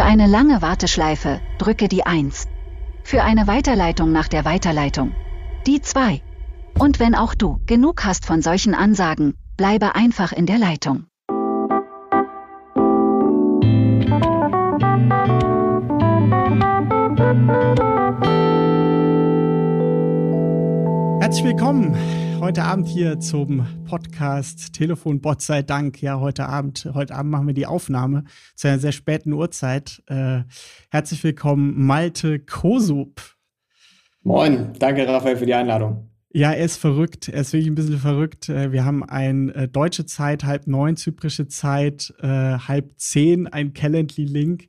Für eine lange Warteschleife drücke die 1. Für eine Weiterleitung nach der Weiterleitung die 2. Und wenn auch du genug hast von solchen Ansagen, bleibe einfach in der Leitung. Herzlich willkommen heute Abend hier zum Podcast Telefonbot sei Dank. Ja, heute Abend, heute Abend machen wir die Aufnahme zu einer sehr späten Uhrzeit. Äh, herzlich willkommen, Malte Kosup. Moin, danke Raphael für die Einladung. Ja, er ist verrückt. Er ist wirklich ein bisschen verrückt. Äh, wir haben ein äh, deutsche Zeit, halb neun, zyprische Zeit, äh, halb zehn, ein Calendly-Link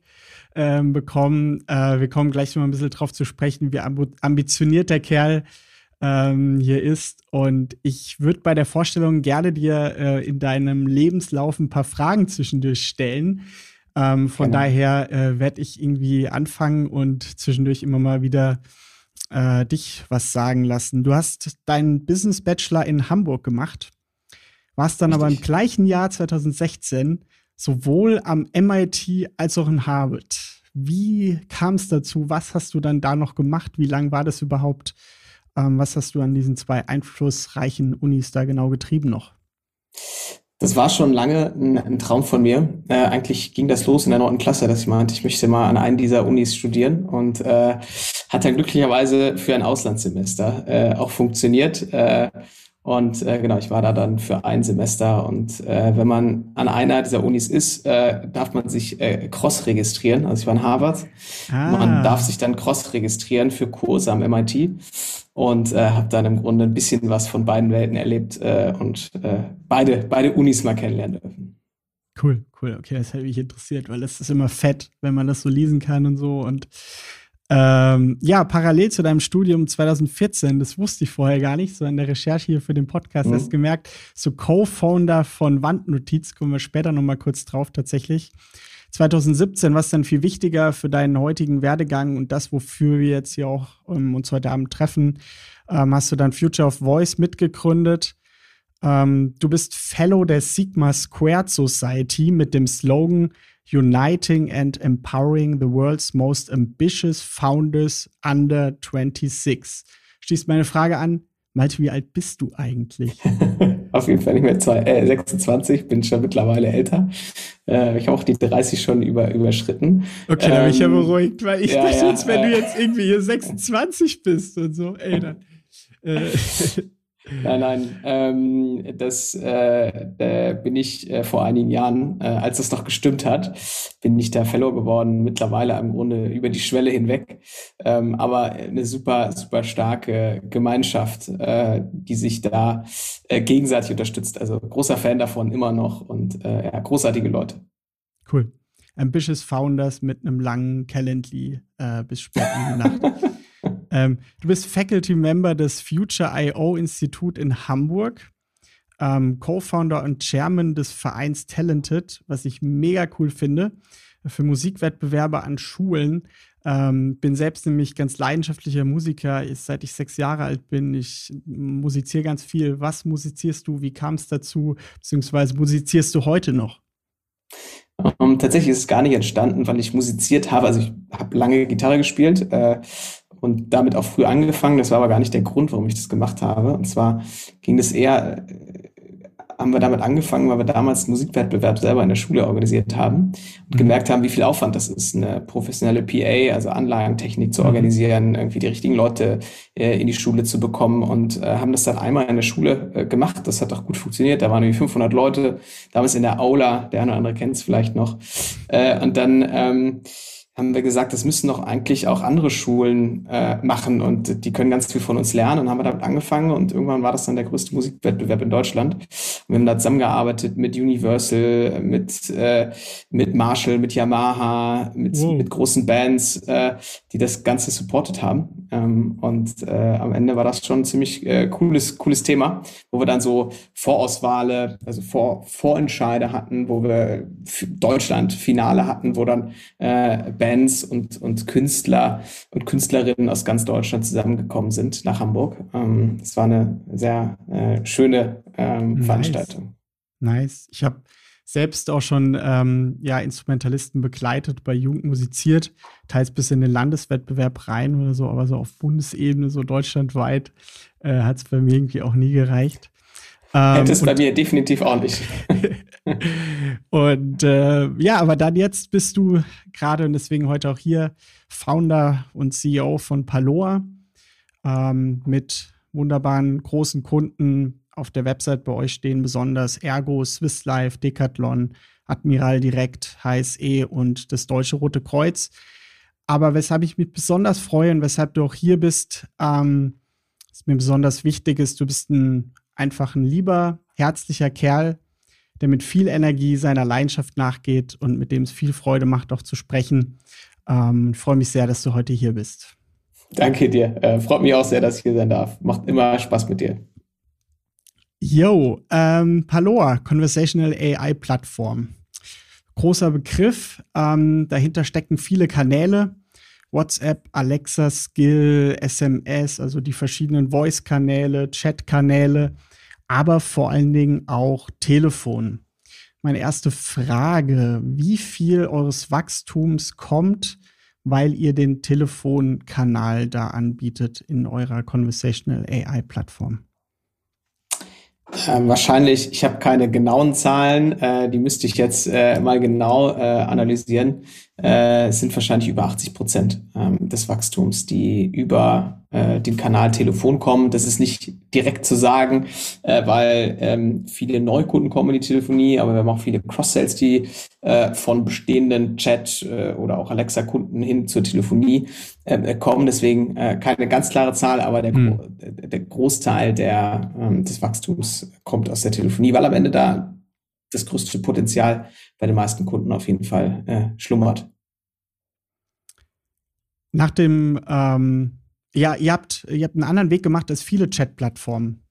ähm, bekommen. Äh, wir kommen gleich mal ein bisschen drauf zu sprechen, wie ambitioniert der Kerl ähm, hier ist. Und ich würde bei der Vorstellung gerne dir äh, in deinem Lebenslauf ein paar Fragen zwischendurch stellen. Ähm, von genau. daher äh, werde ich irgendwie anfangen und zwischendurch immer mal wieder äh, dich was sagen lassen. Du hast deinen Business Bachelor in Hamburg gemacht, warst dann Richtig. aber im gleichen Jahr 2016 sowohl am MIT als auch in Harvard. Wie kam es dazu? Was hast du dann da noch gemacht? Wie lange war das überhaupt? Ähm, was hast du an diesen zwei einflussreichen Unis da genau getrieben noch? Das war schon lange ein, ein Traum von mir. Äh, eigentlich ging das los in der neunten Klasse, dass ich meinte, ich möchte mal an einen dieser Unis studieren und äh, hat dann glücklicherweise für ein Auslandssemester äh, auch funktioniert. Äh, und äh, genau, ich war da dann für ein Semester. Und äh, wenn man an einer dieser Unis ist, darf man sich cross registrieren. Also ich war in Harvard. Ah. Man darf sich dann cross registrieren für Kurse am MIT und äh, habe dann im Grunde ein bisschen was von beiden Welten erlebt äh, und äh, beide, beide Unis mal kennenlernen dürfen. Cool, cool. Okay, das hat mich interessiert, weil das ist immer fett, wenn man das so lesen kann und so. Und ähm, ja, parallel zu deinem Studium 2014, das wusste ich vorher gar nicht, so in der Recherche hier für den Podcast mhm. hast gemerkt, so Co-Founder von Wandnotiz, kommen wir später nochmal kurz drauf tatsächlich. 2017, was dann viel wichtiger für deinen heutigen Werdegang und das, wofür wir jetzt hier auch ähm, uns heute Abend treffen, ähm, hast du dann Future of Voice mitgegründet. Ähm, du bist Fellow der Sigma Squared Society mit dem Slogan Uniting and Empowering the World's Most Ambitious Founders Under 26. Schließt meine Frage an, Malte, wie alt bist du eigentlich? Auf jeden Fall nicht mehr zwei, äh, 26, bin schon mittlerweile älter. Äh, ich habe auch die 30 schon über, überschritten. Okay, dann ähm, bin ich ja ähm, beruhigt, weil ich ja, dachte ja, jetzt, wenn äh, du jetzt irgendwie hier 26 bist und so, ey, dann. Nein, nein, ähm, das äh, äh, bin ich äh, vor einigen Jahren, äh, als das noch gestimmt hat, bin ich da Fellow geworden, mittlerweile im Grunde über die Schwelle hinweg. Ähm, aber eine super, super starke Gemeinschaft, äh, die sich da äh, gegenseitig unterstützt. Also großer Fan davon immer noch und äh, ja, großartige Leute. Cool. Ambitious Founders mit einem langen Calendly äh, bis spät in die Nacht. Ähm, du bist Faculty Member des Future IO Institut in Hamburg, ähm, Co-Founder und Chairman des Vereins Talented, was ich mega cool finde, für Musikwettbewerbe an Schulen. Ähm, bin selbst nämlich ganz leidenschaftlicher Musiker, ich, seit ich sechs Jahre alt bin. Ich musiziere ganz viel. Was musizierst du? Wie kam es dazu? Beziehungsweise musizierst du heute noch? Um, ähm, tatsächlich ist es gar nicht entstanden, weil ich musiziert habe. Also ich habe lange Gitarre gespielt, äh, und damit auch früh angefangen. Das war aber gar nicht der Grund, warum ich das gemacht habe. Und zwar ging es eher, äh, haben wir damit angefangen, weil wir damals Musikwettbewerb selber in der Schule organisiert haben und mhm. gemerkt haben, wie viel Aufwand das ist, eine professionelle PA, also Anlagentechnik zu mhm. organisieren, irgendwie die richtigen Leute äh, in die Schule zu bekommen und äh, haben das dann einmal in der Schule äh, gemacht. Das hat auch gut funktioniert. Da waren irgendwie 500 Leute, damals in der Aula, der eine oder andere kennt es vielleicht noch. Und dann ähm, haben wir gesagt, das müssen doch eigentlich auch andere Schulen äh, machen und die können ganz viel von uns lernen und haben damit angefangen und irgendwann war das dann der größte Musikwettbewerb in Deutschland. Wir haben da zusammengearbeitet mit Universal, mit, äh, mit Marshall, mit Yamaha, mit, wow. mit großen Bands, äh, die das Ganze supportet haben. Ähm, und äh, am Ende war das schon ein ziemlich äh, cooles, cooles Thema, wo wir dann so Vorauswahle, also Vor Vorentscheide hatten, wo wir Deutschland Finale hatten, wo dann äh, Bands und, und Künstler und Künstlerinnen aus ganz Deutschland zusammengekommen sind nach Hamburg. Ähm, das war eine sehr äh, schöne ähm, nice. Veranstaltung. Nice. Ich habe selbst auch schon ähm, ja, Instrumentalisten begleitet, bei Jugend musiziert, teils bis in den Landeswettbewerb rein oder so, aber so auf Bundesebene, so deutschlandweit, äh, hat es bei mir irgendwie auch nie gereicht. Ähm, Hätte es bei mir definitiv auch nicht. und äh, ja, aber dann jetzt bist du gerade und deswegen heute auch hier Founder und CEO von Paloa ähm, mit wunderbaren großen Kunden auf der Website bei euch stehen besonders Ergo, Swiss Life, Decathlon, Admiral Direkt, HSE und das Deutsche Rote Kreuz. Aber weshalb ich mich besonders freue und weshalb du auch hier bist, ähm, ist mir besonders wichtig ist, du bist ein einfach ein lieber, herzlicher Kerl, der mit viel Energie seiner Leidenschaft nachgeht und mit dem es viel Freude macht, auch zu sprechen. Ähm, ich freue mich sehr, dass du heute hier bist. Danke dir. Äh, freut mich auch sehr, dass ich hier sein darf. Macht immer Spaß mit dir. Yo, ähm, Paloa, Conversational AI Plattform. Großer Begriff. Ähm, dahinter stecken viele Kanäle. WhatsApp, Alexa, Skill, SMS, also die verschiedenen Voice-Kanäle, Chat-Kanäle, aber vor allen Dingen auch Telefon. Meine erste Frage, wie viel eures Wachstums kommt, weil ihr den Telefonkanal da anbietet in eurer Conversational AI-Plattform? Ähm, wahrscheinlich, ich habe keine genauen Zahlen, äh, die müsste ich jetzt äh, mal genau äh, analysieren. Äh, sind wahrscheinlich über 80 Prozent ähm, des Wachstums, die über äh, den Kanal Telefon kommen. Das ist nicht direkt zu sagen, äh, weil ähm, viele Neukunden kommen in die Telefonie, aber wir haben auch viele Cross-Sales, die äh, von bestehenden Chat- äh, oder auch Alexa-Kunden hin zur Telefonie äh, kommen. Deswegen äh, keine ganz klare Zahl, aber der, mhm. der Großteil der, ähm, des Wachstums kommt aus der Telefonie, weil am Ende da das größte Potenzial bei den meisten Kunden auf jeden Fall äh, schlummert. Nach dem, ähm, ja, ihr habt, ihr habt einen anderen Weg gemacht als viele Chat-Plattformen.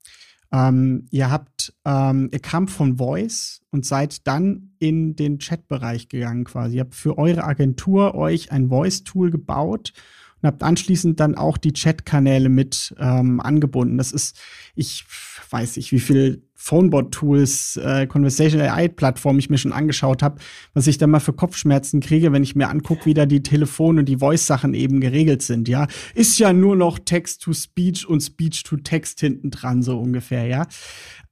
Ähm, ihr habt, ähm, ihr kam von Voice und seid dann in den Chat-Bereich gegangen quasi. Ihr habt für eure Agentur euch ein Voice-Tool gebaut und habt anschließend dann auch die Chat-Kanäle mit ähm, angebunden. Das ist, ich weiß nicht, wie viel Phonebot-Tools, äh, Conversational AI-Plattform ich mir schon angeschaut habe, was ich da mal für Kopfschmerzen kriege, wenn ich mir angucke, wie da die Telefon- und die Voice-Sachen eben geregelt sind, ja. Ist ja nur noch Text-to-Speech und Speech-to-Text hinten dran, so ungefähr, ja.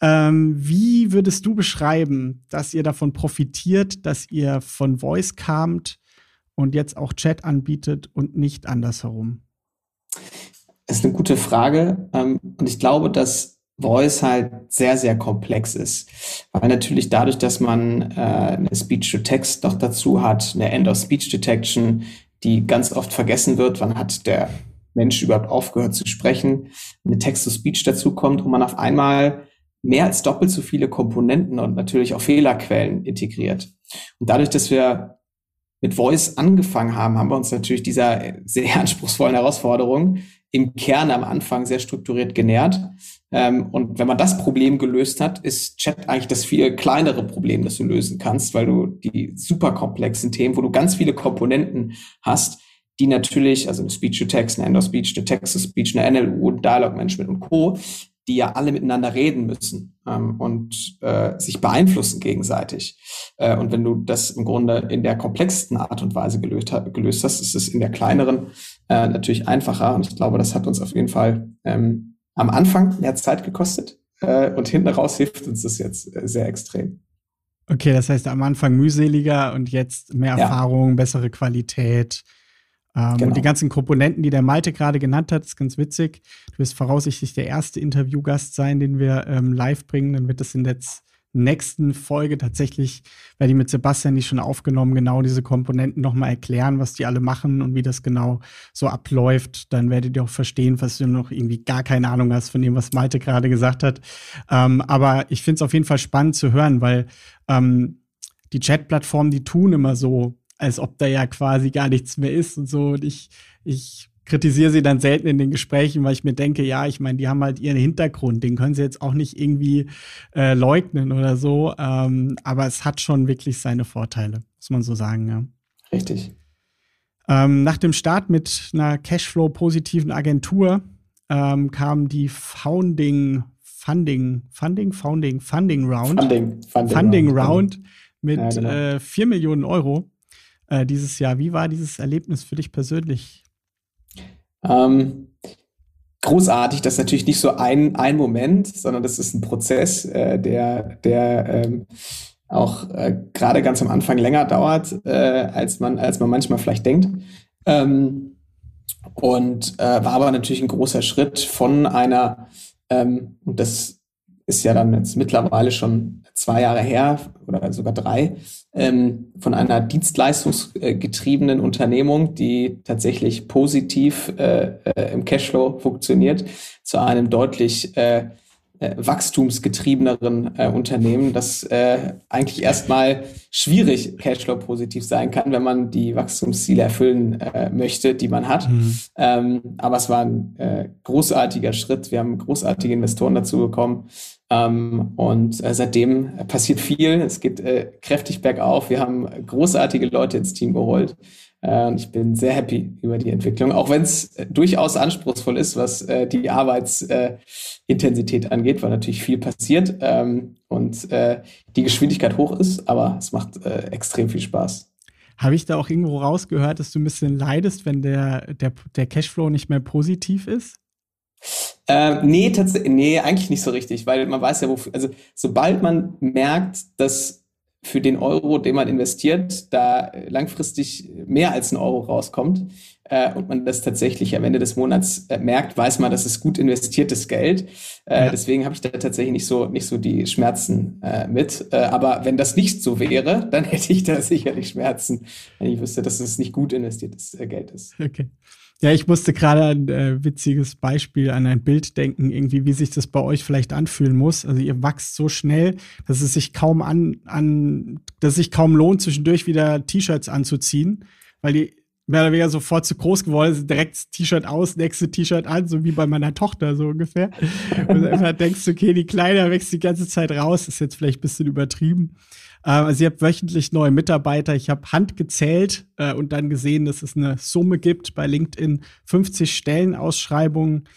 Ähm, wie würdest du beschreiben, dass ihr davon profitiert, dass ihr von Voice kamt und jetzt auch Chat anbietet und nicht andersherum? Das ist eine gute Frage. Ähm, und ich glaube, dass Voice halt sehr, sehr komplex ist. Weil natürlich dadurch, dass man äh, eine Speech-to-Text noch dazu hat, eine End-of-Speech-Detection, die ganz oft vergessen wird, wann hat der Mensch überhaupt aufgehört zu sprechen, eine Text-to-Speech dazu kommt und man auf einmal mehr als doppelt so viele Komponenten und natürlich auch Fehlerquellen integriert. Und dadurch, dass wir mit Voice angefangen haben, haben wir uns natürlich dieser sehr anspruchsvollen Herausforderung im Kern am Anfang sehr strukturiert genährt. Ähm, und wenn man das Problem gelöst hat, ist Chat eigentlich das viel kleinere Problem, das du lösen kannst, weil du die super komplexen Themen, wo du ganz viele Komponenten hast, die natürlich, also eine Speech-to-Text, eine End-of-Speech, eine Text-to-Speech, eine NLU, Dialog-Management und Co., die ja alle miteinander reden müssen ähm, und äh, sich beeinflussen gegenseitig. Äh, und wenn du das im Grunde in der komplexesten Art und Weise gelöst, gelöst hast, ist es in der kleineren äh, natürlich einfacher. Und ich glaube, das hat uns auf jeden Fall ähm, am Anfang mehr Zeit gekostet äh, und hinten raus hilft uns das jetzt äh, sehr extrem. Okay, das heißt am Anfang mühseliger und jetzt mehr ja. Erfahrung, bessere Qualität. Ähm, genau. Und die ganzen Komponenten, die der Malte gerade genannt hat, ist ganz witzig. Du wirst voraussichtlich der erste Interviewgast sein, den wir ähm, live bringen. Dann wird das in der nächsten Folge tatsächlich, werde ich mit Sebastian die schon aufgenommen, genau diese Komponenten nochmal erklären, was die alle machen und wie das genau so abläuft. Dann werdet ihr auch verstehen, was du noch irgendwie gar keine Ahnung hast von dem, was Malte gerade gesagt hat. Ähm, aber ich finde es auf jeden Fall spannend zu hören, weil ähm, die Chat-Plattformen, die tun immer so, als ob da ja quasi gar nichts mehr ist und so. Und ich, ich kritisiere sie dann selten in den Gesprächen, weil ich mir denke, ja, ich meine, die haben halt ihren Hintergrund, den können sie jetzt auch nicht irgendwie äh, leugnen oder so. Ähm, aber es hat schon wirklich seine Vorteile, muss man so sagen, ja. Richtig. Ähm, nach dem Start mit einer Cashflow-positiven Agentur ähm, kam die Founding, Funding, Funding, Founding, Funding Round. Funding, Funding, Funding Round. Round mit ja, genau. äh, 4 Millionen Euro äh, dieses Jahr. Wie war dieses Erlebnis für dich persönlich? Ähm, großartig. Das ist natürlich nicht so ein, ein Moment, sondern das ist ein Prozess, äh, der, der ähm, auch äh, gerade ganz am Anfang länger dauert, äh, als, man, als man manchmal vielleicht denkt. Ähm, und äh, war aber natürlich ein großer Schritt von einer, ähm, und das ist ja dann jetzt mittlerweile schon zwei Jahre her oder sogar drei, ähm, von einer dienstleistungsgetriebenen Unternehmung, die tatsächlich positiv äh, äh, im Cashflow funktioniert, zu einem deutlich äh, äh, wachstumsgetriebeneren äh, Unternehmen, das äh, eigentlich erstmal schwierig Cashflow-positiv sein kann, wenn man die Wachstumsziele erfüllen äh, möchte, die man hat. Mhm. Ähm, aber es war ein äh, großartiger Schritt. Wir haben großartige Investoren dazu bekommen. Ähm, und äh, seitdem passiert viel. Es geht äh, kräftig bergauf. Wir haben großartige Leute ins Team geholt. Äh, ich bin sehr happy über die Entwicklung, auch wenn es äh, durchaus anspruchsvoll ist, was äh, die Arbeitsintensität angeht, weil natürlich viel passiert ähm, und die Geschwindigkeit hoch ist, aber es macht extrem viel Spaß. Habe ich da auch irgendwo rausgehört, dass du ein bisschen leidest, wenn der, der, der Cashflow nicht mehr positiv ist? Äh, nee, tatsächlich, nee, eigentlich nicht so richtig, weil man weiß ja, wofür, also sobald man merkt, dass für den Euro, den man investiert, da langfristig mehr als ein Euro rauskommt äh, und man das tatsächlich am Ende des Monats äh, merkt, weiß man, das ist gut investiertes Geld. Äh, ja. Deswegen habe ich da tatsächlich nicht so nicht so die Schmerzen äh, mit. Äh, aber wenn das nicht so wäre, dann hätte ich da sicherlich Schmerzen, wenn ich wüsste, dass es nicht gut investiertes äh, Geld ist. Okay. Ja, ich musste gerade ein äh, witziges Beispiel an ein Bild denken, irgendwie, wie sich das bei euch vielleicht anfühlen muss. Also ihr wächst so schnell, dass es sich kaum an, an dass es sich kaum lohnt, zwischendurch wieder T-Shirts anzuziehen, weil die mehr oder weniger sofort zu groß geworden sind, direkt T-Shirt aus, nächste T-Shirt an, so wie bei meiner Tochter so ungefähr. Und einfach denkst, okay, die Kleine wächst die ganze Zeit raus, ist jetzt vielleicht ein bisschen übertrieben. Also ihr habt wöchentlich neue Mitarbeiter. Ich habe Hand gezählt äh, und dann gesehen, dass es eine Summe gibt bei LinkedIn 50 Stellenausschreibungen.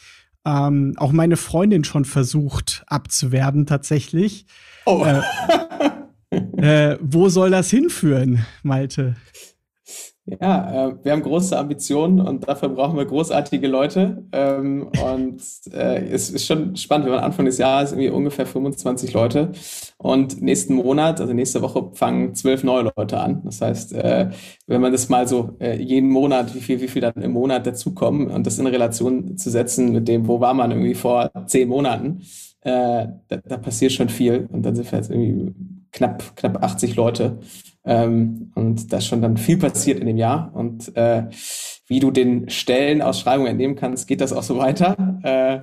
Ähm, auch meine Freundin schon versucht abzuwerben tatsächlich. Oh. Äh, äh, wo soll das hinführen, Malte? Ja, äh, wir haben große Ambitionen und dafür brauchen wir großartige Leute. Ähm, und äh, es ist schon spannend, wir waren Anfang des Jahres irgendwie ungefähr 25 Leute und nächsten Monat, also nächste Woche, fangen zwölf neue Leute an. Das heißt, äh, wenn man das mal so äh, jeden Monat, wie viel, wie viel dann im Monat dazukommen und das in Relation zu setzen mit dem, wo war man irgendwie vor zehn Monaten, äh, da, da passiert schon viel. Und dann sind wir jetzt irgendwie knapp, knapp 80 Leute. Ähm, und da ist schon dann viel passiert in dem Jahr. Und äh, wie du den Stellenausschreibungen entnehmen kannst, geht das auch so weiter. Äh,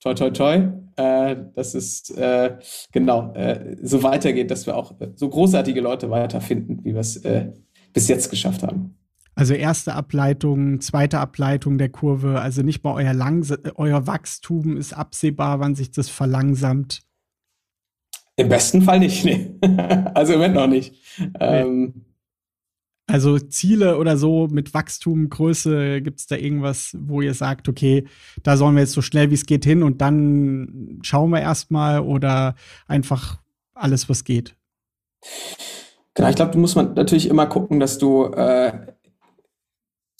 toi, toi, toi. Äh, dass es äh, genau äh, so weitergeht, dass wir auch so großartige Leute weiterfinden, wie wir es äh, bis jetzt geschafft haben. Also erste Ableitung, zweite Ableitung der Kurve, also nicht mal euer, Langs euer Wachstum ist absehbar, wann sich das verlangsamt. Im besten Fall nicht, nee. also im Moment noch nicht. Nee. Ähm, also Ziele oder so mit Wachstum, Größe, gibt es da irgendwas, wo ihr sagt, okay, da sollen wir jetzt so schnell wie es geht hin und dann schauen wir erstmal oder einfach alles, was geht? Genau, ich glaube, du musst man natürlich immer gucken, dass du äh,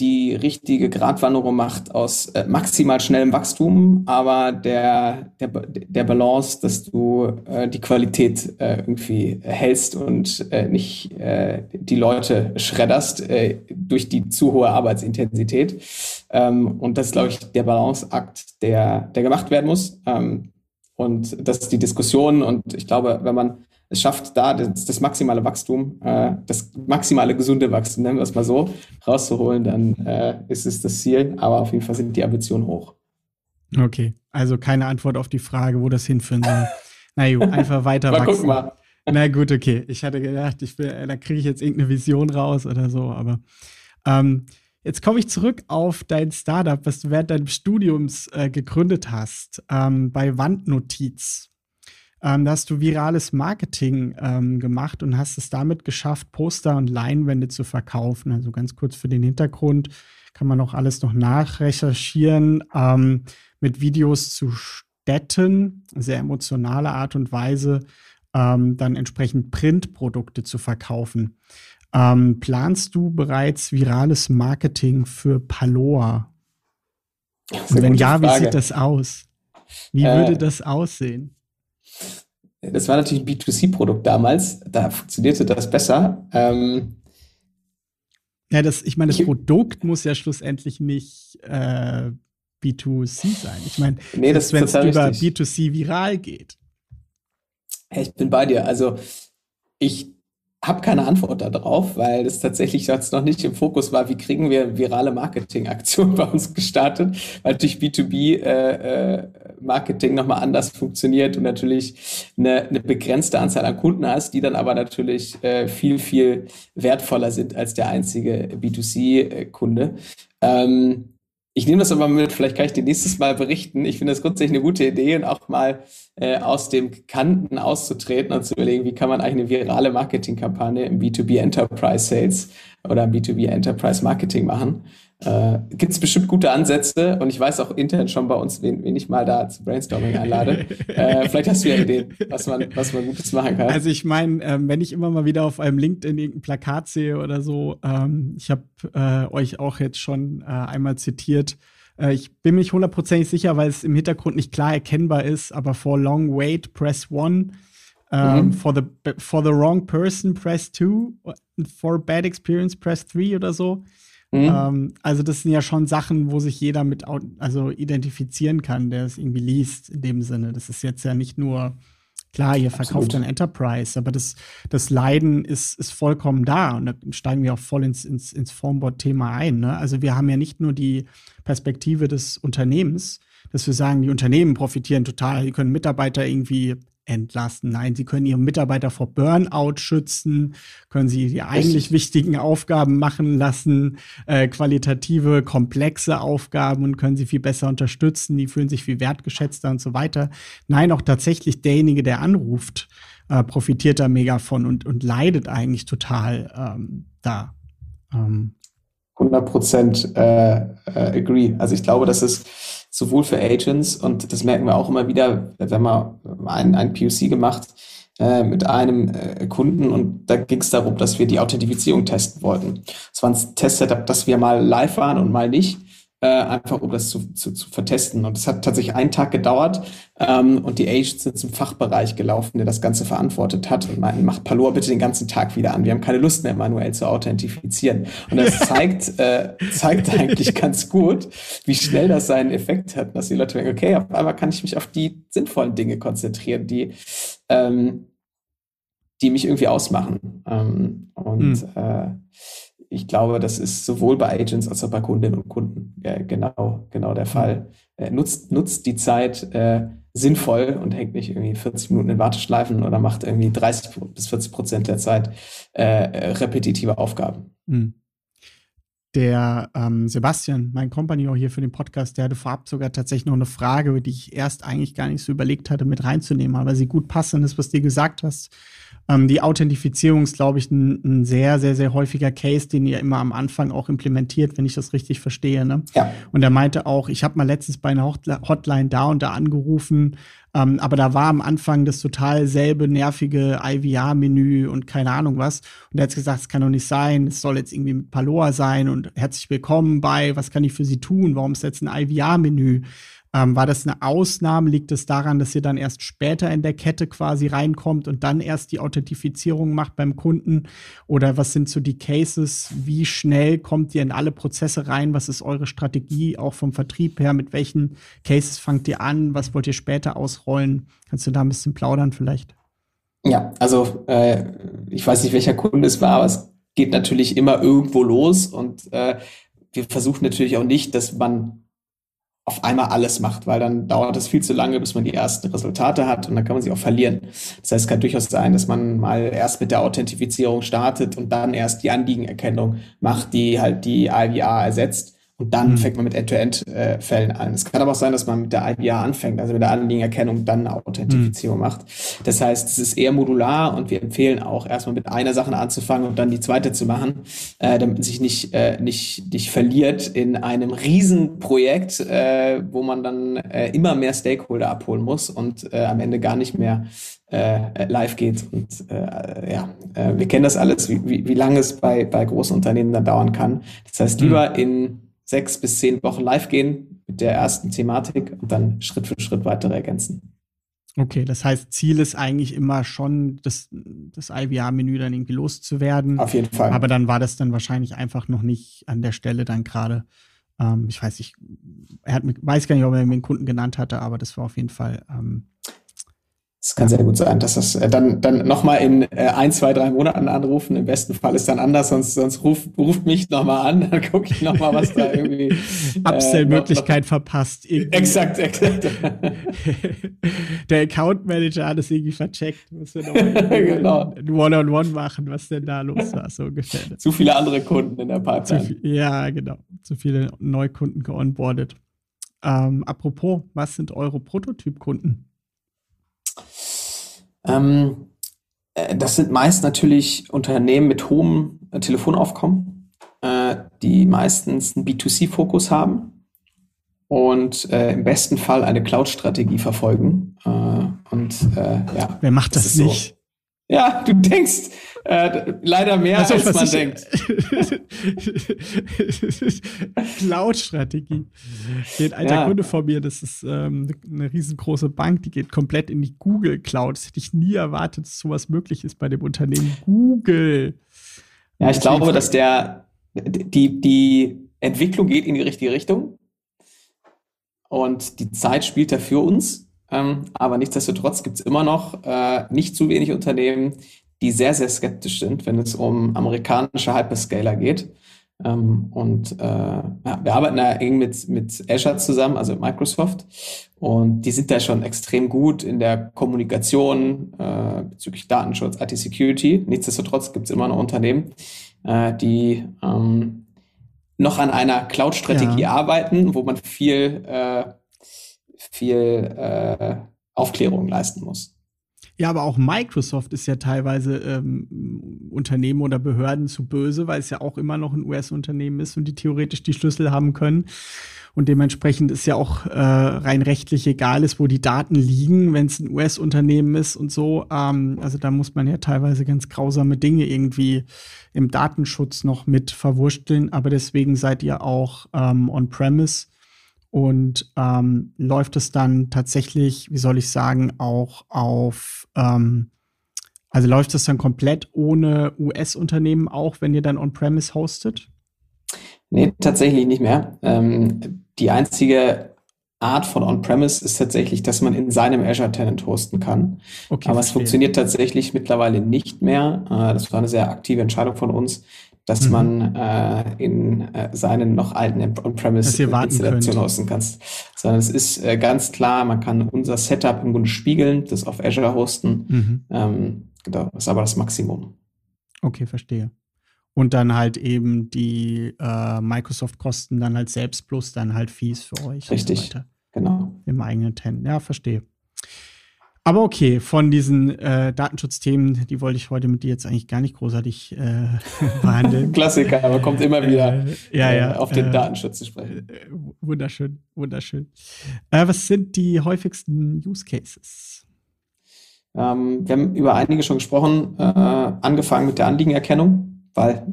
die richtige Gratwanderung macht aus äh, maximal schnellem Wachstum, aber der, der, der Balance, dass du äh, die Qualität äh, irgendwie hältst und äh, nicht äh, die Leute schredderst äh, durch die zu hohe Arbeitsintensität. Ähm, und das ist, glaube ich, der Balanceakt, der, der gemacht werden muss. Ähm, und das ist die Diskussion. Und ich glaube, wenn man es schafft, da das, das maximale Wachstum, äh, das maximale gesunde Wachstum, nennen wir es mal so, rauszuholen, dann äh, ist es das Ziel. Aber auf jeden Fall sind die Ambitionen hoch. Okay, also keine Antwort auf die Frage, wo das hinführen soll. Na gut, einfach weiter mal wachsen. Gucken mal. Na gut, okay. Ich hatte gedacht, ich will, da kriege ich jetzt irgendeine Vision raus oder so, aber ähm, jetzt komme ich zurück auf dein Startup, was du während deines Studiums äh, gegründet hast, ähm, bei Wandnotiz. Ähm, da hast du virales Marketing ähm, gemacht und hast es damit geschafft, Poster und Leinwände zu verkaufen. Also ganz kurz für den Hintergrund kann man auch alles noch nachrecherchieren ähm, mit Videos zu Städten, sehr emotionale Art und Weise. ähm, dann entsprechend Printprodukte zu verkaufen. Ähm, planst du bereits virales Marketing für Paloa? Und wenn ja, wie sieht das aus? Wie äh, würde das aussehen? Das war natürlich ein B2C-Produkt damals. Da funktionierte das besser. Ähm, ja, das, ich meine, das Produkt muss ja schlussendlich nicht äh, B2C sein. Ich meine, nee, das wenn es über richtig. B2C viral geht. Ich bin bei dir. Also ich habe keine Antwort darauf, weil es tatsächlich jetzt noch nicht im Fokus war, wie kriegen wir virale Marketingaktionen bei uns gestartet, weil natürlich B2B-Marketing äh, äh, nochmal anders funktioniert und natürlich eine, eine begrenzte Anzahl an Kunden hast, die dann aber natürlich äh, viel, viel wertvoller sind als der einzige B2C-Kunde. Ähm, ich nehme das aber mit, vielleicht kann ich dir nächstes Mal berichten. Ich finde das grundsätzlich eine gute Idee und auch mal äh, aus dem Kanten auszutreten und zu überlegen, wie kann man eigentlich eine virale Marketingkampagne im B2B Enterprise Sales oder im B2B Enterprise Marketing machen. Äh, Gibt es bestimmt gute Ansätze und ich weiß auch intern schon bei uns, wen, wen ich mal da zu Brainstorming einlade. äh, vielleicht hast du ja Ideen, was man, was man Gutes machen kann. Also ich meine, ähm, wenn ich immer mal wieder auf einem LinkedIn irgendein Plakat sehe oder so, ähm, ich habe äh, euch auch jetzt schon äh, einmal zitiert, äh, ich bin mich hundertprozentig sicher, weil es im Hintergrund nicht klar erkennbar ist, aber for long wait, press one. Um, mhm. for, the, for the wrong person, press two. For bad experience, press three oder so. Mhm. Ähm, also das sind ja schon Sachen, wo sich jeder mit also identifizieren kann, der es irgendwie liest in dem Sinne. Das ist jetzt ja nicht nur, klar, ihr verkauft ein Enterprise, aber das, das Leiden ist, ist vollkommen da und da steigen wir auch voll ins, ins, ins Formboard-Thema ein. Ne? Also wir haben ja nicht nur die Perspektive des Unternehmens, dass wir sagen, die Unternehmen profitieren total, die können Mitarbeiter irgendwie entlasten. Nein, sie können ihre Mitarbeiter vor Burnout schützen, können sie die eigentlich wichtigen Aufgaben machen lassen, äh, qualitative, komplexe Aufgaben und können sie viel besser unterstützen, die fühlen sich viel wertgeschätzter und so weiter. Nein, auch tatsächlich derjenige, der anruft, äh, profitiert da mega von und, und leidet eigentlich total ähm, da. Ähm. 100 Prozent äh, äh, agree. Also ich glaube, dass es sowohl für Agents und das merken wir auch immer wieder, wenn man ein, ein POC gemacht äh, mit einem äh, Kunden und da ging es darum, dass wir die Authentifizierung testen wollten. Es war ein Testsetup, dass wir mal live waren und mal nicht äh, einfach um das zu, zu, zu vertesten. Und es hat tatsächlich einen Tag gedauert ähm, und die Agents sind zum Fachbereich gelaufen, der das Ganze verantwortet hat und meinten, macht Palor bitte den ganzen Tag wieder an. Wir haben keine Lust mehr, manuell zu authentifizieren. Und das zeigt, äh, zeigt eigentlich ganz gut, wie schnell das seinen Effekt hat, dass die Leute denken, okay, auf einmal kann ich mich auf die sinnvollen Dinge konzentrieren, die ähm, die mich irgendwie ausmachen. Ähm, und hm. äh, ich glaube, das ist sowohl bei Agents als auch bei Kundinnen und Kunden äh, genau, genau der Fall. Äh, nutzt, nutzt die Zeit äh, sinnvoll und hängt nicht irgendwie 40 Minuten in Warteschleifen oder macht irgendwie 30 bis 40 Prozent der Zeit äh, repetitive Aufgaben. Mhm. Der ähm, Sebastian, mein Compagnon hier für den Podcast, der hatte vorab sogar tatsächlich noch eine Frage, die ich erst eigentlich gar nicht so überlegt hatte, mit reinzunehmen, aber sie gut passend ist, was du gesagt hast. Ähm, die Authentifizierung ist, glaube ich, ein, ein, sehr, sehr, sehr häufiger Case, den ihr immer am Anfang auch implementiert, wenn ich das richtig verstehe. Ne? Ja. Und er meinte auch, ich habe mal letztens bei einer Hotline da und da angerufen, ähm, aber da war am Anfang das total selbe nervige IVR-Menü und keine Ahnung was. Und er hat gesagt, es kann doch nicht sein, es soll jetzt irgendwie mit Paloa sein und herzlich willkommen bei, was kann ich für Sie tun? Warum ist jetzt ein IVR-Menü? Ähm, war das eine Ausnahme? Liegt es daran, dass ihr dann erst später in der Kette quasi reinkommt und dann erst die Authentifizierung macht beim Kunden? Oder was sind so die Cases? Wie schnell kommt ihr in alle Prozesse rein? Was ist eure Strategie auch vom Vertrieb her? Mit welchen Cases fangt ihr an? Was wollt ihr später ausrollen? Kannst du da ein bisschen plaudern vielleicht? Ja, also äh, ich weiß nicht, welcher Kunde es war, aber es geht natürlich immer irgendwo los und äh, wir versuchen natürlich auch nicht, dass man auf einmal alles macht, weil dann dauert es viel zu lange, bis man die ersten Resultate hat und dann kann man sie auch verlieren. Das heißt, es kann durchaus sein, dass man mal erst mit der Authentifizierung startet und dann erst die Anliegenerkennung macht, die halt die IVR ersetzt Und dann mhm. fängt man mit End-to-End-Fällen äh, an. Es kann aber auch sein, dass man mit der IPA anfängt, also mit der Anliegenerkennung dann eine Authentifizierung mhm. macht. Das heißt, es ist eher modular und wir empfehlen auch erstmal mit einer Sache anzufangen und dann die zweite zu machen, äh, damit man sich nicht, äh, nicht, nicht verliert in einem Riesenprojekt, äh, wo man dann äh, immer mehr Stakeholder abholen muss und äh, am Ende gar nicht mehr äh, live geht. Und äh, ja, äh, wir kennen das alles, wie, wie, wie lange es bei, bei großen Unternehmen dann dauern kann. Das heißt, lieber mhm. in sechs bis zehn Wochen live gehen mit der ersten Thematik und dann Schritt für Schritt weitere ergänzen. Okay, das heißt, Ziel ist eigentlich immer schon, das, das IVR-Menü dann irgendwie loszuwerden. Auf jeden Fall. Aber dann war das dann wahrscheinlich einfach noch nicht an der Stelle dann gerade. Ähm, ich weiß nicht, er hat, weiß gar nicht, ob er mir den Kunden genannt hatte, aber das war auf jeden Fall ähm, es kann sehr gut sein, dass das äh, dann, dann nochmal in äh, ein, zwei, drei Monaten anrufen. Im besten Fall ist dann anders, sonst, sonst ruft, ruft mich nochmal an, dann gucke ich nochmal, was da irgendwie. Äh, Abstellmöglichkeit verpasst. Irgendwie. Exakt, exakt. Der Account Manager hat es irgendwie vercheckt. Muss wir genau. ein One-on-One machen, was denn da los war, so ungefähr. Zu viele andere Kunden in der Pipeline. Viel, ja, genau. Zu viele Neukunden geonboardet. Ähm, apropos, was sind eure Prototypkunden? Ähm, äh, das sind meist natürlich Unternehmen mit hohem äh, Telefonaufkommen, äh, die meistens einen B2C-Fokus haben und äh, im besten Fall eine Cloud-Strategie verfolgen. Äh, und äh, ja, wer macht das, das nicht? So. Ja, du denkst äh, leider mehr, also, als man ich, denkt. Cloud-Strategie. Ein alter ja. Kunde von mir, das ist ähm, eine riesengroße Bank, die geht komplett in die Google Cloud. Das hätte ich nie erwartet, dass sowas möglich ist bei dem Unternehmen Google. Ja, ich glaube, dass der, die, die Entwicklung geht in die richtige Richtung. Und die Zeit spielt da für uns. Ähm, aber nichtsdestotrotz gibt es immer noch äh, nicht zu wenig Unternehmen, die sehr, sehr skeptisch sind, wenn es um amerikanische Hyperscaler geht. Ähm, und äh, ja, wir arbeiten da eng mit, mit Azure zusammen, also Microsoft. Und die sind da schon extrem gut in der Kommunikation äh, bezüglich Datenschutz, IT-Security. Nichtsdestotrotz gibt es immer noch Unternehmen, äh, die ähm, noch an einer Cloud-Strategie ja. arbeiten, wo man viel äh, viel äh, Aufklärung leisten muss. Ja, aber auch Microsoft ist ja teilweise ähm, Unternehmen oder Behörden zu böse, weil es ja auch immer noch ein US-Unternehmen ist und die theoretisch die Schlüssel haben können. Und dementsprechend ist ja auch äh, rein rechtlich egal ist, wo die Daten liegen, wenn es ein US-Unternehmen ist und so. Ähm, also da muss man ja teilweise ganz grausame Dinge irgendwie im Datenschutz noch mit verwursteln. Aber deswegen seid ihr auch ähm, on-premise und ähm, läuft es dann tatsächlich, wie soll ich sagen, auch auf, ähm, also läuft es dann komplett ohne US-Unternehmen auch, wenn ihr dann on-premise hostet? Nee, tatsächlich nicht mehr. Ähm, die einzige Art von On-Premise ist tatsächlich, dass man in seinem Azure Tenant hosten kann. Okay, Aber verstehe. es funktioniert tatsächlich mittlerweile nicht mehr. Äh, das war eine sehr aktive Entscheidung von uns, dass mhm. man äh, in äh, seinen noch alten On-Premise-Installationen hosten kann. Sondern es ist äh, ganz klar, man kann unser Setup im Grunde spiegeln, das auf Azure hosten. Mhm. Ähm, genau, das ist aber das Maximum. Okay, verstehe. Und dann halt eben die äh, Microsoft-Kosten dann halt selbst plus dann halt Fees für euch. Richtig, so genau. Im eigenen Tenant. Ja, verstehe. Aber okay, von diesen äh, Datenschutzthemen, die wollte ich heute mit dir jetzt eigentlich gar nicht großartig äh, behandeln. Klassiker, aber kommt immer wieder äh, ja, ja, äh, auf den äh, Datenschutz zu sprechen. Äh, wunderschön, wunderschön. was sind die häufigsten Use Cases? Ähm, wir haben über einige schon gesprochen, angefangen mit der Anliegenerkennung, weil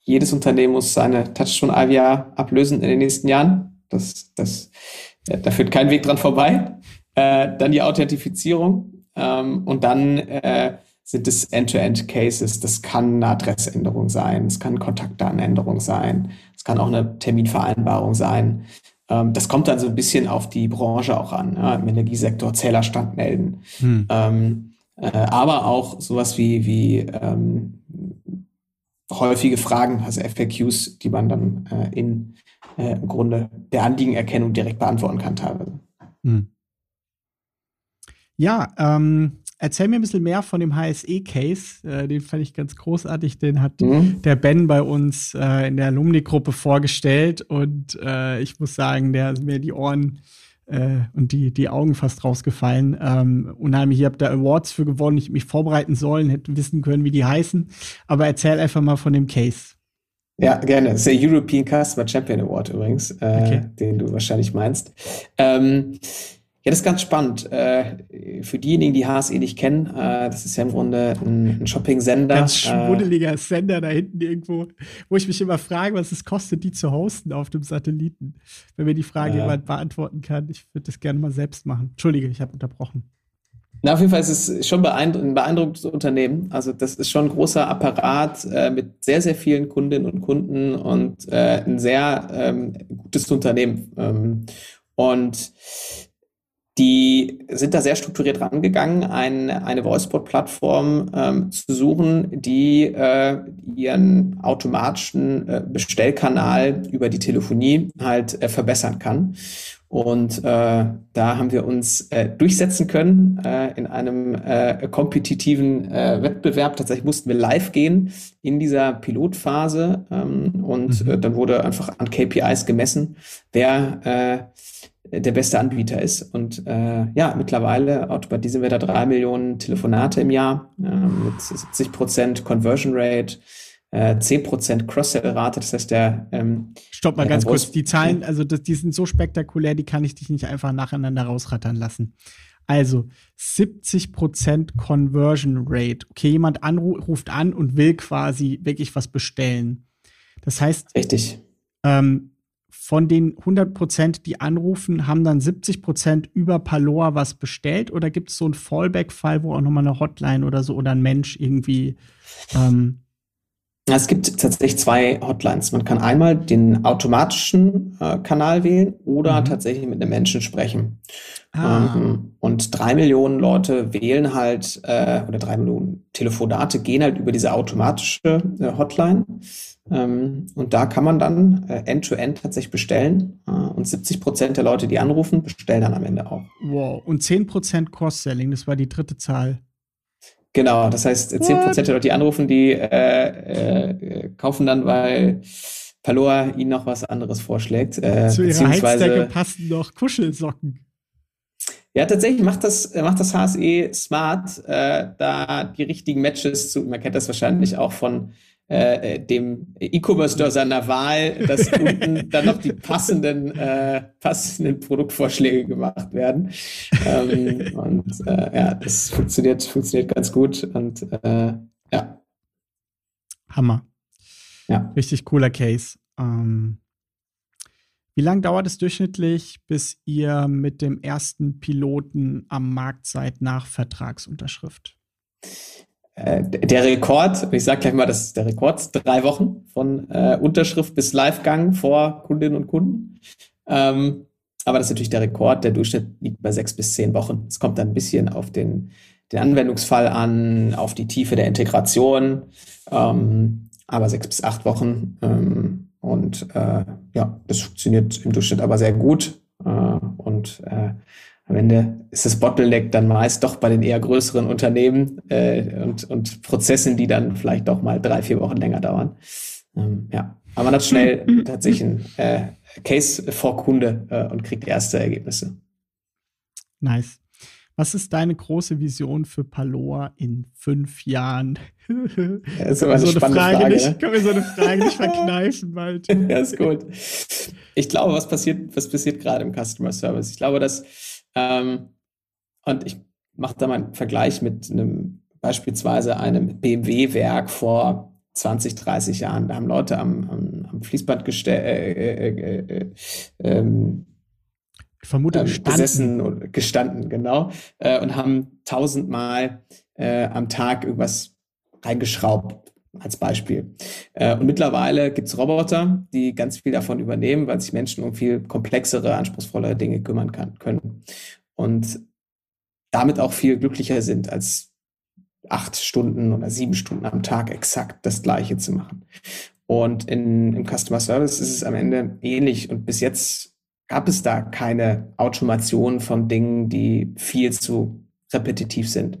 jedes Unternehmen muss seine Touchstone IVR ablösen in den nächsten Jahren. Das, das, da führt kein Weg dran vorbei. Äh, dann die Authentifizierung ähm, und dann äh, sind es End-to-End-Cases. Das kann eine Adressänderung sein, es kann Kontaktdatenänderung sein, es kann auch eine Terminvereinbarung sein. Ähm, das kommt dann so ein bisschen auf die Branche auch an. Ja? Im Energiesektor Zählerstand melden. Hm. Ähm, äh, aber auch sowas wie, wie ähm, häufige Fragen, also FAQs, die man dann äh, in äh, im Grunde der Anliegenerkennung direkt beantworten kann teilweise. Hm. Ja, ähm, erzähl mir ein bisschen mehr von dem HSE-Case. Äh, den fand ich ganz großartig. Den hat mhm. der Ben bei uns äh, in der Alumni-Gruppe vorgestellt. Und äh, ich muss sagen, der ist mir die Ohren äh, und die, die Augen fast rausgefallen. Ähm, unheimlich, ihr habt da Awards für gewonnen. Ich mich vorbereiten sollen, hätte wissen können, wie die heißen. Aber erzähl einfach mal von dem Case. Ja, gerne. Das ist der European Customer Champion Award übrigens, äh, okay. den du wahrscheinlich meinst. Ähm, ja, das ist ganz spannend. Äh, für diejenigen, die HSE nicht kennen, äh, das ist ja im Grunde ein, ein Shopping-Sender. Ganz äh, schmuddeliger äh, Sender da hinten irgendwo, wo ich mich immer frage, was es kostet, die zu hosten auf dem Satelliten. Wenn mir die Frage jemand beantworten kann, ich würde das gerne mal selbst machen. Entschuldige, ich habe unterbrochen. Na, auf jeden Fall ist es schon beeindruck ein beeindruckendes Unternehmen. Also das ist schon ein großer Apparat äh, mit sehr, sehr vielen Kundinnen und Kunden und äh, ein sehr ähm, gutes Unternehmen. Ähm, und die sind da sehr strukturiert rangegangen, ein, eine Voicebot-Plattform ähm, zu suchen, die äh, ihren automatischen äh, Bestellkanal über die Telefonie halt äh, verbessern kann. Und äh, da haben wir uns äh, durchsetzen können äh, in einem äh, kompetitiven äh, Wettbewerb. Tatsächlich mussten wir live gehen in dieser Pilotphase ähm, und mhm. äh, dann wurde einfach an KPIs gemessen, wer äh, der beste Anbieter ist. Und äh, ja, mittlerweile automatisieren wir da drei Millionen Telefonate im Jahr äh, mit 70 Prozent Conversion Rate. Äh, 10% Cross-Sell-Rate, das heißt der ähm, Stopp mal ganz kurz, die Zahlen, also das, die sind so spektakulär, die kann ich dich nicht einfach nacheinander rausrattern lassen. Also 70% Conversion Rate. Okay, jemand ruft an und will quasi wirklich was bestellen. Das heißt, Richtig. Ähm, von den 100 Prozent, die anrufen, haben dann 70 Prozent über Paloa was bestellt? Oder gibt es so einen Fallback-Fall, wo auch nochmal eine Hotline oder so oder ein Mensch irgendwie ähm, es gibt tatsächlich zwei Hotlines. Man kann einmal den automatischen äh, Kanal wählen oder mhm. tatsächlich mit einem Menschen sprechen. Ah. Ähm, und drei Millionen Leute wählen halt, äh, oder drei Millionen Telefonate gehen halt über diese automatische äh, Hotline. Ähm, und da kann man dann äh, end-to-end -end tatsächlich bestellen. Äh, und 70 Prozent der Leute, die anrufen, bestellen dann am Ende auch. Wow. Und 10 Prozent Cross-Selling, das war die dritte Zahl. Genau, das heißt, 10 Prozent der Leute, die anrufen, die äh, äh, kaufen dann, weil Palor ihnen noch was anderes vorschlägt. Äh, Zu ihrer Heizdecke passen noch Kuschelsocken. Ja, tatsächlich macht das, macht das HSE smart, äh, da die richtigen Matches zu, man kennt das wahrscheinlich auch von äh, äh, dem E-Commerce-Store seiner Wahl, dass unten dann noch die passenden, äh, passenden Produktvorschläge gemacht werden. Ähm, und äh, ja, das funktioniert, funktioniert ganz gut und äh, ja. Hammer. Ja. Richtig cooler Case. Ähm, wie lange dauert es durchschnittlich, bis ihr mit dem ersten Piloten am Markt seid nach Vertragsunterschrift? Äh, der Rekord, ich sage gleich mal, das ist der Rekord, drei Wochen von äh, Unterschrift bis Livegang vor Kundinnen und Kunden. Ähm, aber das ist natürlich der Rekord. Der Durchschnitt liegt bei sechs bis zehn Wochen. Es kommt dann ein bisschen auf den, den Anwendungsfall an, auf die Tiefe der Integration. Ähm, aber sechs bis acht Wochen. Ähm, und äh, ja, das funktioniert im Durchschnitt aber sehr gut. Äh, und äh, am Ende ist das Bottleneck dann meist doch bei den eher größeren Unternehmen äh, und, und Prozessen, die dann vielleicht doch mal drei, vier Wochen länger dauern. Ähm, ja, aber man hat schnell mhm. tatsächlich einen äh, Case vor Kunde äh, und kriegt erste Ergebnisse. Nice. Was ist deine große Vision für Paloa in fünf Jahren? Eine so eine Frage, Frage nicht, ne? Kann mir so eine Frage nicht verkneifen, Malte. ja, ist gut. Ich glaube, was passiert, was passiert gerade im Customer Service? Ich glaube, dass ähm, und ich mache da mal einen Vergleich mit einem beispielsweise einem BMW-Werk vor 20, 30 Jahren. Da haben Leute am, am, am Fließband gestellt, äh, äh, äh, äh, ähm, ich vermute, ähm, gestanden. gesessen gestanden, genau, äh, und haben tausendmal äh, am Tag irgendwas reingeschraubt, als Beispiel. Äh, und mittlerweile gibt es Roboter, die ganz viel davon übernehmen, weil sich Menschen um viel komplexere, anspruchsvollere Dinge kümmern kann, können. Und damit auch viel glücklicher sind, als acht Stunden oder sieben Stunden am Tag exakt das Gleiche zu machen. Und in, im Customer Service ist es am Ende ähnlich. Und bis jetzt gab es da keine Automation von Dingen, die viel zu repetitiv sind.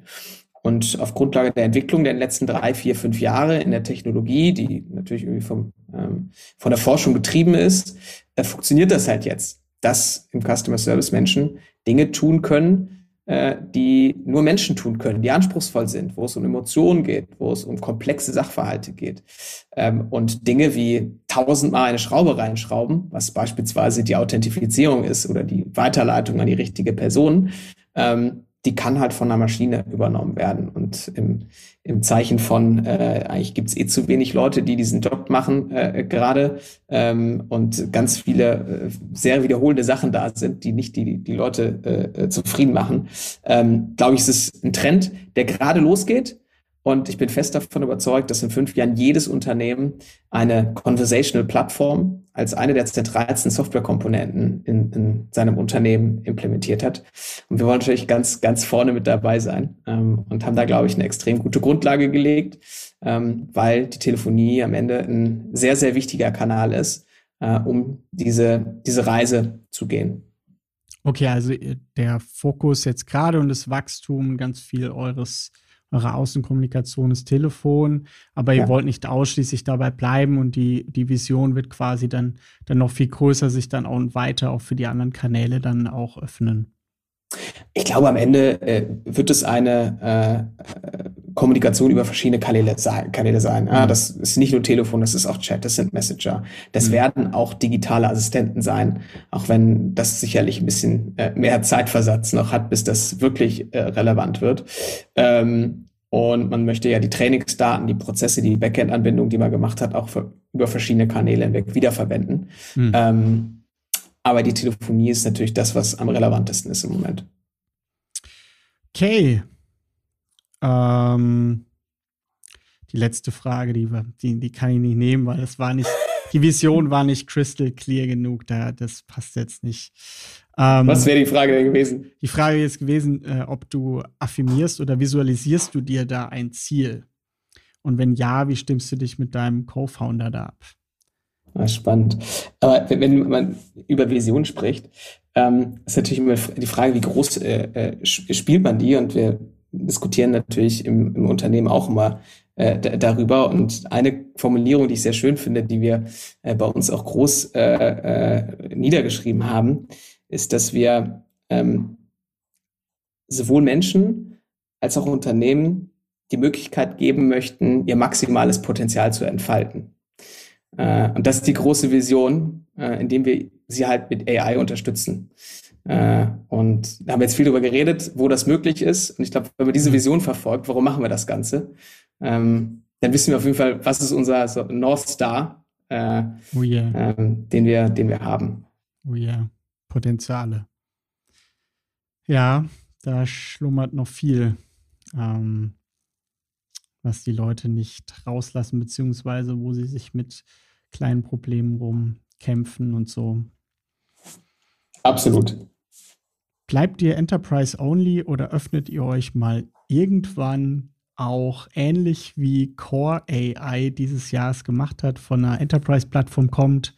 Und auf Grundlage der Entwicklung der letzten drei, vier, fünf Jahre in der Technologie, die natürlich irgendwie vom, ähm, von der Forschung getrieben ist, äh, funktioniert das halt jetzt, dass im Customer Service Menschen Dinge tun können, äh, die nur Menschen tun können, die anspruchsvoll sind, wo es um Emotionen geht, wo es um komplexe Sachverhalte geht. Ähm, und Dinge wie tausendmal eine Schraube reinschrauben, was beispielsweise die Authentifizierung ist oder die Weiterleitung an die richtige Person, ähm, die kann halt von einer Maschine übernommen werden. Und im, im Zeichen von, äh, eigentlich gibt es eh zu wenig Leute, die diesen Job machen äh, gerade ähm, und ganz viele äh, sehr wiederholende Sachen da sind, die nicht die, die Leute äh, zufrieden machen. Ähm, Glaube ich, ist es ein Trend, der gerade losgeht und ich bin fest davon überzeugt, dass in fünf Jahren jedes Unternehmen eine Conversational Plattform als eine der zentralsten Softwarekomponenten in, in seinem Unternehmen implementiert hat. Und wir wollen natürlich ganz, ganz vorne mit dabei sein ähm, und haben da, glaube ich, eine extrem gute Grundlage gelegt, ähm, weil die Telefonie am Ende ein sehr, sehr wichtiger Kanal ist, äh, um diese, diese Reise zu gehen. Okay, also äh, der Fokus jetzt gerade und das Wachstum ganz viel eures eure Außenkommunikation ist Telefon, aber ihr ja. wollt nicht ausschließlich dabei bleiben und die, die Vision wird quasi dann, dann noch viel größer sich dann auch weiter auch für die anderen Kanäle dann auch öffnen. Ich glaube, am Ende äh, wird es eine äh, Kommunikation über verschiedene Kanäle, Kanäle sein. Ah, das ist nicht nur Telefon, das ist auch Chat, das sind Messenger. Das mhm. werden auch digitale Assistenten sein, auch wenn das sicherlich ein bisschen äh, mehr Zeitversatz noch hat, bis das wirklich äh, relevant wird. Ähm, und man möchte ja die Trainingsdaten, die Prozesse, die Backend-Anbindung, die man gemacht hat, auch für, über verschiedene Kanäle hinweg wiederverwenden. Mhm. Ähm, aber die Telefonie ist natürlich das, was am relevantesten ist im Moment. Okay, ähm, die letzte Frage, die, die, die kann ich nicht nehmen, weil das war nicht, die Vision war nicht crystal clear genug. Da, das passt jetzt nicht. Ähm, Was wäre die Frage denn gewesen? Die Frage ist gewesen, äh, ob du affirmierst oder visualisierst du dir da ein Ziel? Und wenn ja, wie stimmst du dich mit deinem Co-Founder da ab? Ah, spannend. Aber wenn man über Vision spricht, ähm, ist natürlich immer die Frage, wie groß äh, äh, spielt man die? Und wir diskutieren natürlich im, im Unternehmen auch immer äh, darüber. Und eine Formulierung, die ich sehr schön finde, die wir bei uns auch groß niedergeschrieben haben, ist, dass wir ähm, sowohl Menschen als auch Unternehmen die Möglichkeit geben möchten, ihr maximales Potenzial zu entfalten. Äh, und das ist die große Vision, äh, indem wir sie halt mit AI unterstützen. Äh, und da haben wir jetzt viel darüber geredet, wo das möglich ist. Und ich glaube, wenn man diese. Vision verfolgt, warum machen wir das Ganze, ähm, dann wissen wir auf jeden Fall, was ist unser so North Star, äh, oh yeah. ähm, den, wir, den wir haben. Oh ja, yeah. Potenziale. Ja, da schlummert noch viel, ähm, was die Leute nicht rauslassen, beziehungsweise wo sie sich mit kleinen Problemen rumkämpfen und so. Absolut. Bleibt ihr Enterprise only oder öffnet ihr euch mal irgendwann auch ähnlich wie Core AI dieses Jahr es gemacht hat, von einer Enterprise-Plattform kommt,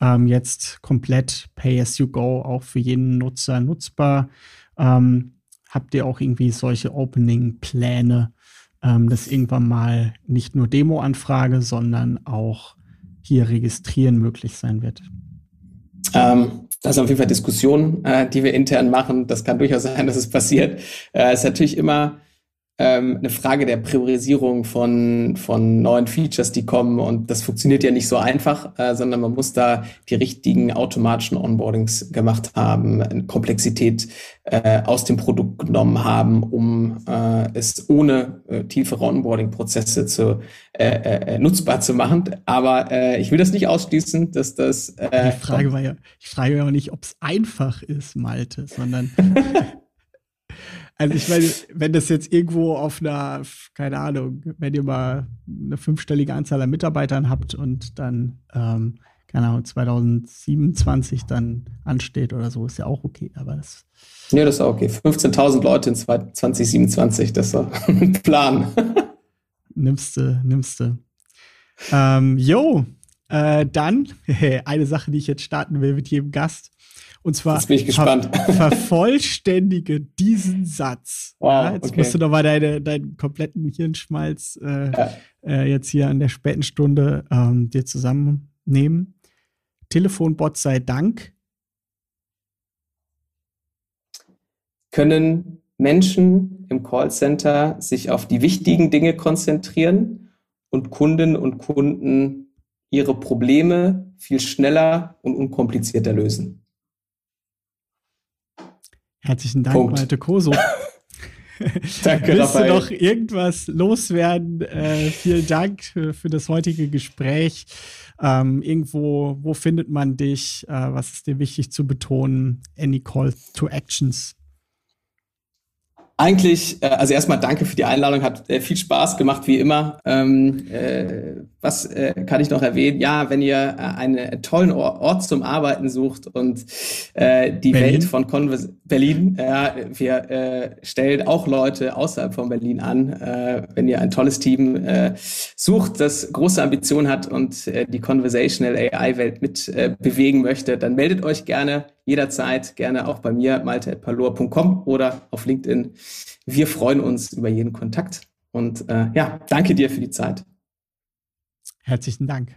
ähm, jetzt komplett Pay-as-you-go auch für jeden Nutzer nutzbar? Ähm, habt ihr auch irgendwie solche Opening-Pläne, ähm, dass irgendwann mal nicht nur Demo-Anfrage, sondern auch hier registrieren möglich sein wird? Ähm, das ist auf jeden Fall Diskussionen, äh, die wir intern machen. Das kann durchaus sein, dass es passiert. Äh, es ist natürlich immer ähm, eine Frage der Priorisierung von, von neuen Features, die kommen. Und das funktioniert ja nicht so einfach, äh, sondern man muss da die richtigen automatischen Onboardings gemacht haben, Komplexität äh, aus dem Produkt genommen haben, um äh, es ohne äh, tiefere Onboarding-Prozesse zu, äh, äh, nutzbar zu machen. Aber äh, ich will das nicht ausschließen, dass das. Äh, die Frage war ja, ich frage ja auch nicht, ob es einfach ist, Malte, sondern Also ich meine, wenn das jetzt irgendwo auf einer, keine Ahnung, wenn ihr mal eine fünfstellige Anzahl an Mitarbeitern habt und dann, ähm, keine Ahnung, 2027 dann ansteht oder so, ist ja auch okay. Aber das. Ja, das ist auch okay. 15.000 Leute in 2027, das ist ein Plan. nimmste, nimmste. Ähm, jo, Äh, dann eine Sache, die ich jetzt starten will mit jedem Gast. Und zwar. Ver vervollständige diesen Satz. Wow, ja, jetzt okay. musst du noch mal deine, deinen kompletten Hirnschmalz äh, Ja. äh, jetzt hier an der späten Stunde ähm, dir zusammennehmen. Telefonbot sei Dank. Können Menschen im Callcenter sich auf die wichtigen Dinge konzentrieren und Kundinnen und Kunden ihre Probleme viel schneller und unkomplizierter lösen? Herzlichen Dank, Punkt. Malte Koso. Danke, Willst Raphael. du noch irgendwas loswerden? Äh, vielen Dank für, für das heutige Gespräch. Ähm, irgendwo, wo findet man dich? Äh, was ist dir wichtig zu betonen? Any call to actions? Eigentlich, äh, also erstmal danke für die Einladung, hat äh, viel Spaß gemacht, wie immer. Ähm, äh, was äh, kann ich noch erwähnen? Ja, wenn ihr äh, einen tollen Or Ort zum Arbeiten sucht und äh, die Berlin? Welt von Convers Berlin, ja, wir äh, stellen auch Leute außerhalb von Berlin an. Äh, wenn ihr ein tolles Team äh, sucht, das große Ambitionen hat und äh, die Conversational AI-Welt mit äh, bewegen möchte, dann meldet euch gerne jederzeit, gerne auch bei mir, malte.palor.com oder auf LinkedIn. Wir freuen uns über jeden Kontakt. Und äh, ja, danke dir für die Zeit. Herzlichen Dank.